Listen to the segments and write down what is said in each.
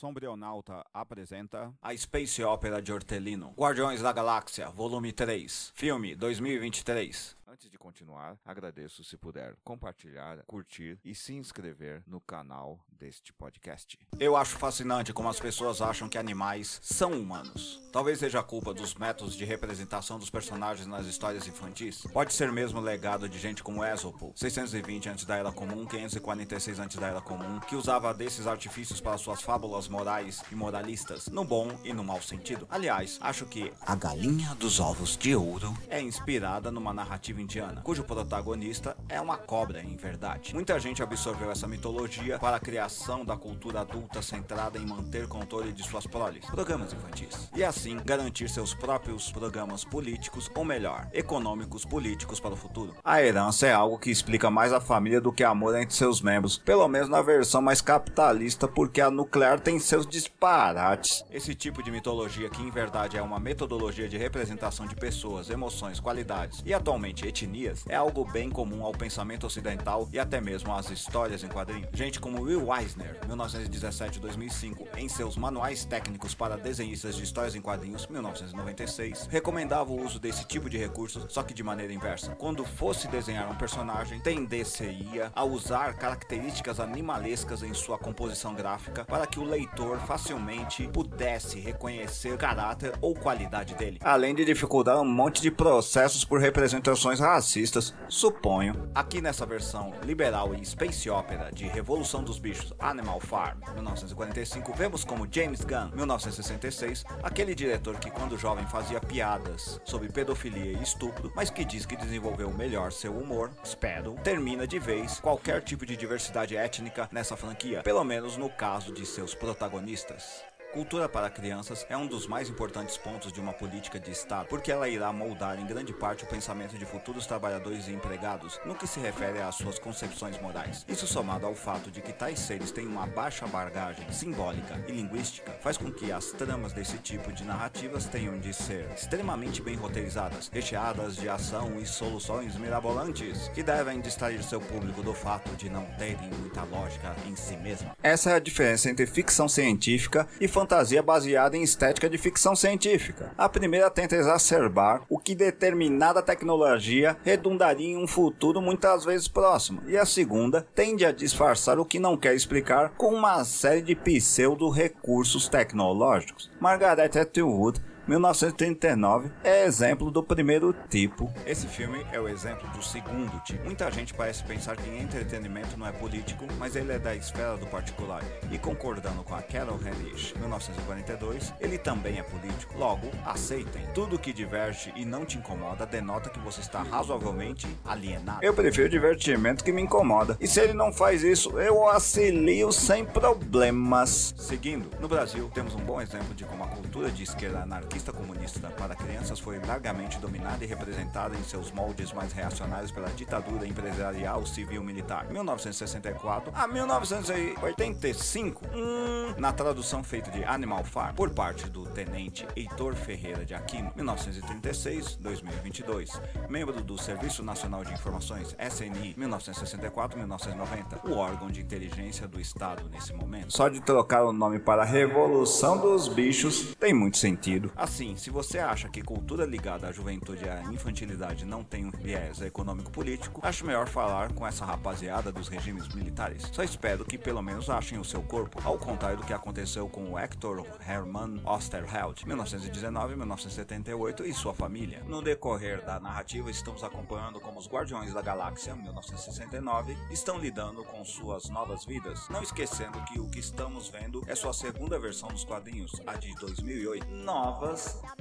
Sombrionauta apresenta a Space Opera de Hortelino, Guardiões da Galáxia, volume 3, filme 2023. Antes de continuar, agradeço se puder compartilhar, curtir e se inscrever no canal deste podcast. Eu acho fascinante como as pessoas acham que animais são humanos. Talvez seja a culpa dos métodos de representação dos personagens nas histórias infantis. Pode ser mesmo legado de gente como Esopo, 620 antes da Era Comum, 546 antes da Era Comum, que usava desses artifícios para suas fábulas morais e moralistas, no bom e no mau sentido. Aliás, acho que A Galinha dos Ovos de Ouro é inspirada numa narrativa indiana, cujo protagonista é uma cobra, em verdade. Muita gente absorveu essa mitologia para a criação da cultura adulta centrada em manter controle de suas proles, programas infantis, e assim garantir seus próprios programas políticos, ou melhor, econômicos políticos para o futuro. A herança é algo que explica mais a família do que amor entre seus membros, pelo menos na versão mais capitalista, porque a nuclear tem seus disparates. Esse tipo de mitologia, que em verdade é uma metodologia de representação de pessoas, emoções, qualidades e atualmente etnias, é algo bem comum ao pensamento ocidental e até mesmo às histórias em quadrinhos. Gente como Will Eisner, 1917-2005, em seus manuais técnicos para desenhistas de histórias em quadrinhos, 1996, recomendava o uso desse tipo de recursos, só que de maneira inversa. Quando fosse desenhar um personagem, tendencia a usar características animalescas em sua composição gráfica para que o leitor facilmente pudesse reconhecer caráter ou qualidade dele, além de dificultar um monte de processos por representações racistas, suponho. Aqui nessa versão liberal e space opera de Revolução dos Bichos Animal Farm, 1945, vemos como James Gunn, 1966, aquele diretor que quando jovem fazia piadas sobre pedofilia e estupro, mas que diz que desenvolveu melhor seu humor, espero, termina de vez qualquer tipo de diversidade étnica nessa franquia, pelo menos no caso de seus protagonistas. Cultura para crianças é um dos mais importantes pontos de uma política de Estado, porque ela irá moldar em grande parte o pensamento de futuros trabalhadores e empregados no que se refere às suas concepções morais. Isso somado ao fato de que tais seres têm uma baixa bagagem simbólica e linguística, faz com que as tramas desse tipo de narrativas tenham de ser extremamente bem roteirizadas, recheadas de ação e soluções mirabolantes, que devem distrair seu público do fato de não terem muita lógica em si mesma. Essa é a diferença entre ficção científica e fantasia baseada em estética de ficção científica. A primeira tenta exacerbar o que determinada tecnologia redundaria em um futuro muitas vezes próximo, e a segunda tende a disfarçar o que não quer explicar com uma série de pseudo-recursos tecnológicos. Margaret Atwood 1939 é exemplo do primeiro tipo. Esse filme é o exemplo do segundo tipo. Muita gente parece pensar que entretenimento não é político, mas ele é da esfera do particular. E concordando com a Carol Henrich, 1942, ele também é político. Logo, aceitem. Tudo que diverge e não te incomoda denota que você está razoavelmente alienado. Eu prefiro divertimento que me incomoda. E se ele não faz isso, eu auxilio sem problemas. Seguindo, no Brasil temos um bom exemplo de como a cultura de esquerda anarquista comunista para crianças foi largamente dominada e representada em seus moldes mais reacionários pela ditadura empresarial civil-militar. 1964 a 1985, hum, na tradução feita de Animal Farm por parte do tenente Heitor Ferreira de Aquino, 1936-2022, membro do Serviço Nacional de Informações SNI, 1964-1990, o órgão de inteligência do Estado nesse momento. Só de trocar o nome para Revolução dos Bichos tem muito sentido. Assim, se você acha que cultura ligada à juventude e à infantilidade não tem um viés econômico-político, acho melhor falar com essa rapaziada dos regimes militares. Só espero que pelo menos achem o seu corpo, ao contrário do que aconteceu com o Hector Hermann Osterheld, 1919-1978 e sua família. No decorrer da narrativa, estamos acompanhando como os Guardiões da Galáxia, 1969, estão lidando com suas novas vidas, não esquecendo que o que estamos vendo é sua segunda versão dos quadrinhos, a de 2008,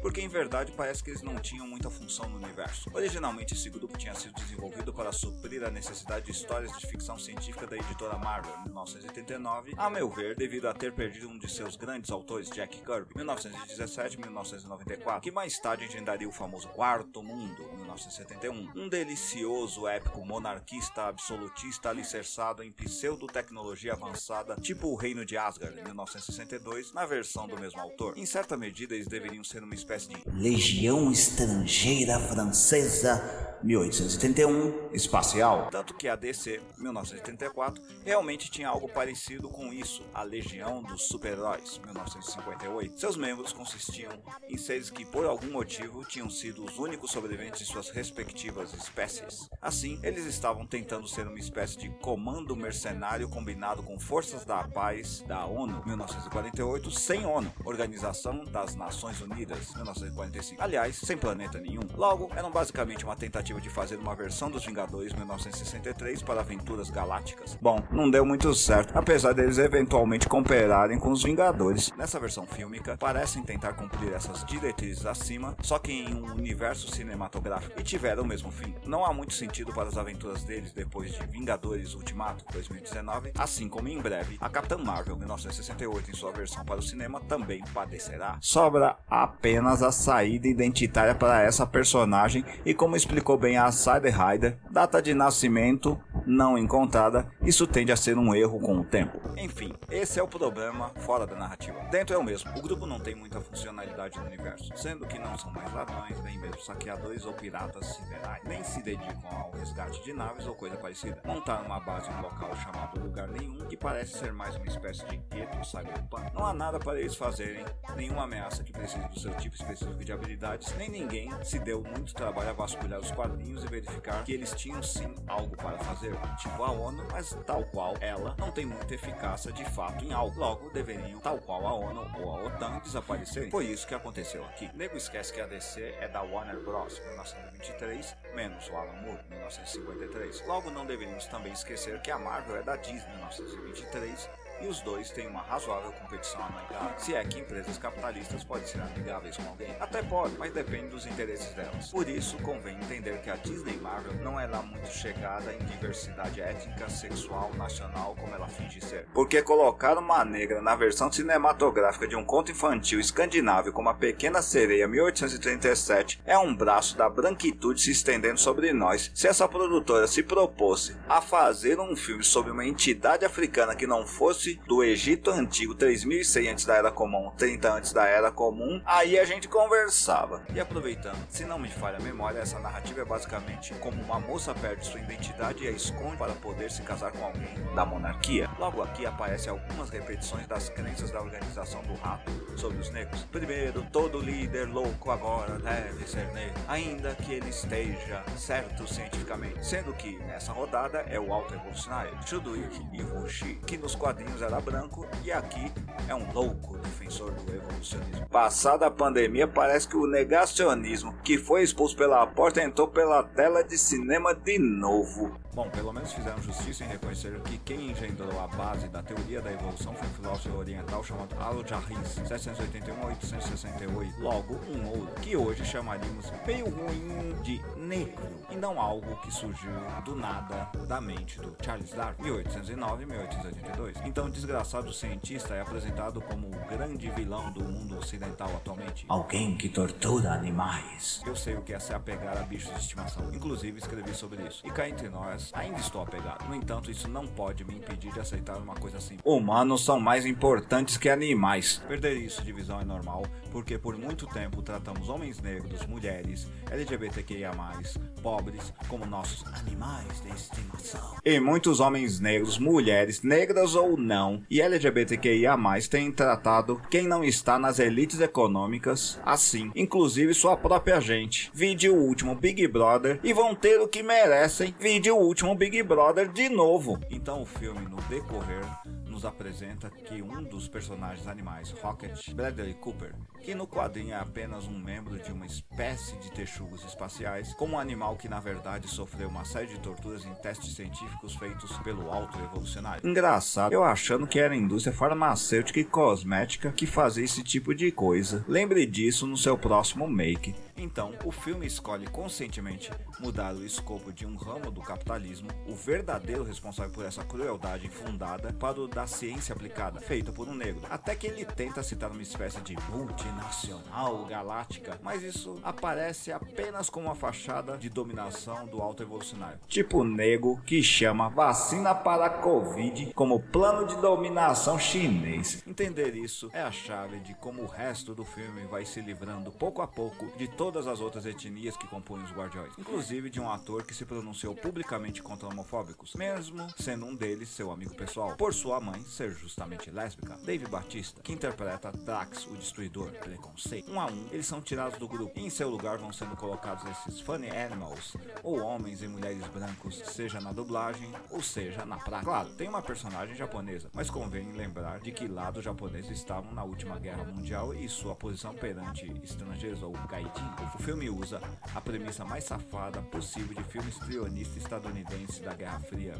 porque em verdade parece que eles não tinham muita função no universo. Originalmente esse grupo tinha sido desenvolvido para suprir a necessidade de histórias de ficção científica da editora Marvel, em 1989, a meu ver, devido a ter perdido um de seus grandes autores, Jack Kirby, 1917-1994, que mais tarde engendraria o famoso Quarto Mundo, 1971, um delicioso épico monarquista absolutista alicerçado em pseudo-tecnologia avançada, tipo o Reino de Asgard, em 1962, na versão do mesmo autor. Em certa medida, eles deveriam ser uma espécie de legião estrangeira francesa 1881, espacial. Tanto que a DC, 1984, realmente tinha algo parecido com isso, a Legião dos Super-Heróis, 1958. Seus membros consistiam em seres que, por algum motivo, tinham sido os únicos sobreviventes de suas respectivas espécies. Assim, eles estavam tentando ser uma espécie de comando mercenário combinado com forças da paz da ONU, 1948, sem ONU, Organização das Nações Unidas, 1945. Aliás, sem planeta nenhum. Logo, eram basicamente uma tentativa tentativa de fazer uma versão dos Vingadores 1963 para aventuras galácticas. Bom, não deu muito certo, apesar deles eventualmente cooperarem com os Vingadores. Nessa versão fílmica, parecem tentar cumprir essas diretrizes acima, só que em um universo cinematográfico, e tiveram o mesmo fim. Não há muito sentido para as aventuras deles depois de Vingadores Ultimato 2019, assim como em breve a Capitã Marvel 1968 em sua versão para o cinema também padecerá. Sobra apenas a saída identitária para essa personagem e como explicou bem a Cider Rider, data de nascimento não encontrada, isso tende a ser um erro com o tempo. Enfim, esse é o problema fora da narrativa. Dentro é o mesmo, o grupo não tem muita funcionalidade no universo, sendo que não são mais ladrões, nem mesmo saqueadores ou piratas siderais, nem se dedicam ao resgate de naves ou coisa parecida. Montaram uma base em um local chamado Lugar Nenhum, que parece ser mais uma espécie de gueto cyberpunk. Não há nada para eles fazerem, nenhuma ameaça que precise do seu tipo específico de habilidades, nem ninguém se deu muito trabalho a vasculhar os quadrinhos e verificar que eles tinham sim algo para fazer tipo a ONU, mas tal qual ela não tem muita eficácia de fato em algo. Logo, deveriam, tal qual a ONU ou a OTAN, desaparecerem. Foi isso que aconteceu aqui. Nego esquece que a DC é da Warner Bros. 1923, menos o Alan Moore, 1953. Logo, não deveríamos também esquecer que a Marvel é da Disney, 1923, e os dois têm uma razoável competição amigável. Se é que empresas capitalistas podem ser amigáveis com alguém, até pode, mas depende dos interesses delas. Por isso, convém entender que a Disney Marvel não é lá muito chegada em diversidade étnica, sexual, nacional, como ela finge ser. Porque colocar uma negra na versão cinematográfica de um conto infantil escandinavo como a Pequena Sereia 1837 é um braço da branquitude se estendendo sobre nós. Se essa produtora se propôs a fazer um filme sobre uma entidade africana que não fosse do Egito Antigo, 3100 antes da Era Comum, 30 antes da Era Comum, aí a gente conversava. E aproveitando, se não me falha a memória, essa narrativa é basicamente como uma moça perde sua identidade e a esconde para poder se casar com alguém da monarquia. Logo aqui aparecem algumas repetições das crenças da organização do rato sobre os negros. Primeiro, todo líder louco agora deve ser negro, ainda que ele esteja certo cientificamente. Sendo que nessa rodada é o alto evolucionário, Chudwick e Roshi, que nos quadrinhos era branco e aqui é um louco defensor do evolucionismo. Passada a pandemia, parece que o negacionismo que foi expulso pela porta entrou pela tela de cinema de novo. Bom, pelo menos fizeram justiça em reconhecer que quem engendrou a base da teoria da evolução foi um filósofo oriental chamado Al-Jarris, 781-868, logo um ouro, que hoje chamaríamos meio ruim de negro, e não algo que surgiu do nada da mente do Charles Darwin, 1809-1882. Então, o desgraçado cientista é apresentado como o grande vilão do mundo ocidental atualmente. Alguém que tortura animais. Eu sei o que é se apegar a bichos de estimação, inclusive escrevi sobre isso. E cá entre nós, ainda estou apegado. No entanto, isso não pode me impedir de aceitar uma coisa assim. Humanos são mais importantes que animais. Perder isso de visão é normal, porque por muito tempo tratamos homens negros, mulheres, LGBTQIA+, pobres, como nossos animais de estimação. E muitos homens negros, mulheres, negras ou não, e LGBTQIA+, têm tratado quem não está nas elites econômicas assim, inclusive sua própria gente. Vide o último Big Brother e vão ter o que merecem. Vide o último Big Brother de novo. Então o filme, no decorrer, nos apresenta que um dos personagens animais, Rocket Bradley Cooper, que no quadrinho é apenas um membro de uma espécie de texugos espaciais, como um animal que na verdade sofreu uma série de torturas em testes científicos feitos pelo alto evolucionário. Engraçado, eu achando que era a indústria farmacêutica e cosmética que fazia esse tipo de coisa. Lembre disso no seu próximo make. Então, o filme escolhe conscientemente mudar o escopo de um ramo do capitalismo, o verdadeiro responsável por essa crueldade infundada, para o da ciência aplicada, feita por um negro. Até que ele tenta citar uma espécie de multinacional galáctica, mas isso aparece apenas como uma fachada de dominação do alto evolucionário. Tipo nego que chama vacina para a Covid como plano de dominação chinês. Entender isso é a chave de como o resto do filme vai se livrando pouco a pouco de todas as outras etnias que compõem os Guardiões, inclusive de um ator que se pronunciou publicamente contra homofóbicos, mesmo sendo um deles seu amigo pessoal, por sua mãe ser justamente lésbica. Dave Batista, que interpreta Drax, o Destruidor, preconceito. Um a um, eles são tirados do grupo e em seu lugar vão sendo colocados esses funny animals, ou homens e mulheres brancos, seja na dublagem ou seja na prática. Claro, tem uma personagem japonesa, mas convém lembrar de que lá dos japoneses estavam na última guerra mundial e sua posição perante estrangeiros ou gaijin. O filme usa a premissa mais safada possível de filmes trionistas estadunidenses da Guerra Fria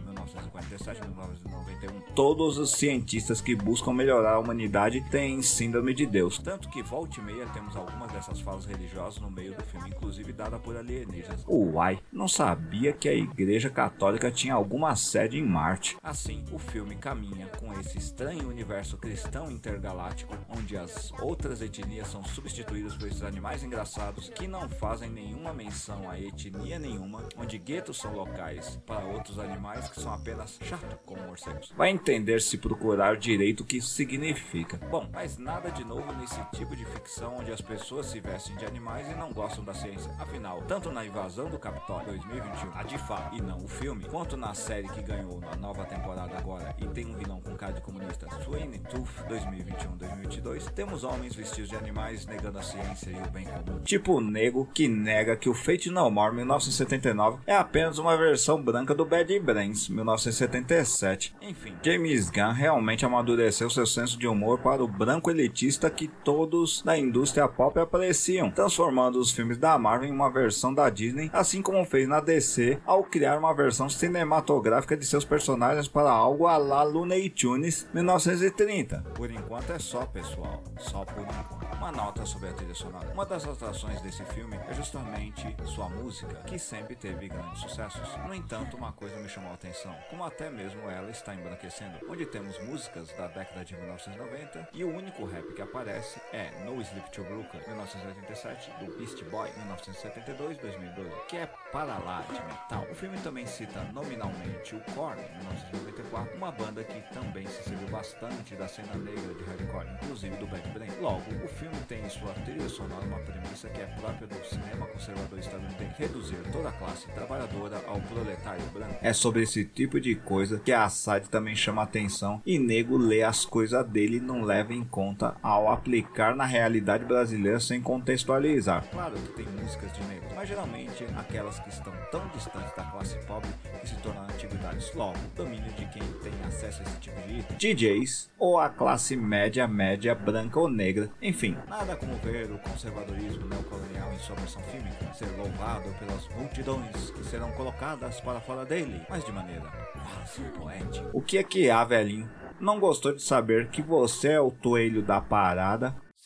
1947-1991. Todos os cientistas que buscam melhorar a humanidade têm síndrome de Deus, tanto que volta e meia temos algumas dessas falas religiosas no meio do filme, inclusive dada por alienígenas. Uai, não sabia que a Igreja Católica tinha alguma sede em Marte. Assim, o filme caminha com esse estranho universo cristão intergaláctico, onde as outras etnias são substituídas por esses animais engraçados que não fazem nenhuma menção a etnia nenhuma, onde guetos são locais para outros animais que são apenas chato como morcegos. Vai entender se procurar direito o que isso significa. Bom, mas nada de novo nesse tipo de ficção onde as pessoas se vestem de animais e não gostam da ciência. Afinal, tanto na invasão do Capitólio 2021, a de fato, e não o filme, quanto na série que ganhou na nova temporada agora e tem um vilão com cara de comunista, Sweeney Tooth 2021-2022, temos homens vestidos de animais negando a ciência e o bem comum. Tipo o nego que nega que o Fate No More 1979 é apenas uma versão branca do Bad Brains 1977. Enfim, James Gunn realmente amadureceu seu senso de humor para o branco elitista que todos da indústria pop apreciam, transformando os filmes da Marvel em uma versão da Disney, assim como fez na DC ao criar uma versão cinematográfica de seus personagens para algo a la Looney Tunes 1930. Por enquanto é só, pessoal, só por enquanto. Uma nota sobre a trilha sonora. Uma das atrações desse filme é justamente sua música, que sempre teve grandes sucessos. No entanto, uma coisa me chamou a atenção, como até mesmo ela está embranquecendo, onde temos músicas da década de 1990 e o único rap que aparece é No Sleep to Brooklyn 1987 do Beast Boy 1972-2012, que é para lá de metal. O filme também cita nominalmente o Korn 1994, uma banda que também se serviu bastante da cena negra de hardcore, inclusive do Bad Brain. Logo, o filme tem em sua trilha sonora uma premissa que é própria do cinema conservador estadunidense, reduzir toda a classe trabalhadora ao proletário branco. É sobre esse tipo de coisa que a site também chama atenção e nego lê as coisas dele e não leva em conta ao aplicar na realidade brasileira sem contextualizar. Claro que tem músicas de negro, mas geralmente aquelas que estão tão distantes da classe pobre que se tornam antiguidades. Logo, domínio de quem tem acesso a esse tipo de item. DJs ou a classe média, média, branca ou negra, enfim, nada como ver o conservadorismo neocolonial em sua versão fílmica ser louvado pelas multidões que serão colocadas para fora dele, mas de maneira quase poética. O que é que há, velhinho? Não gostou de saber que você é o toelho da parada?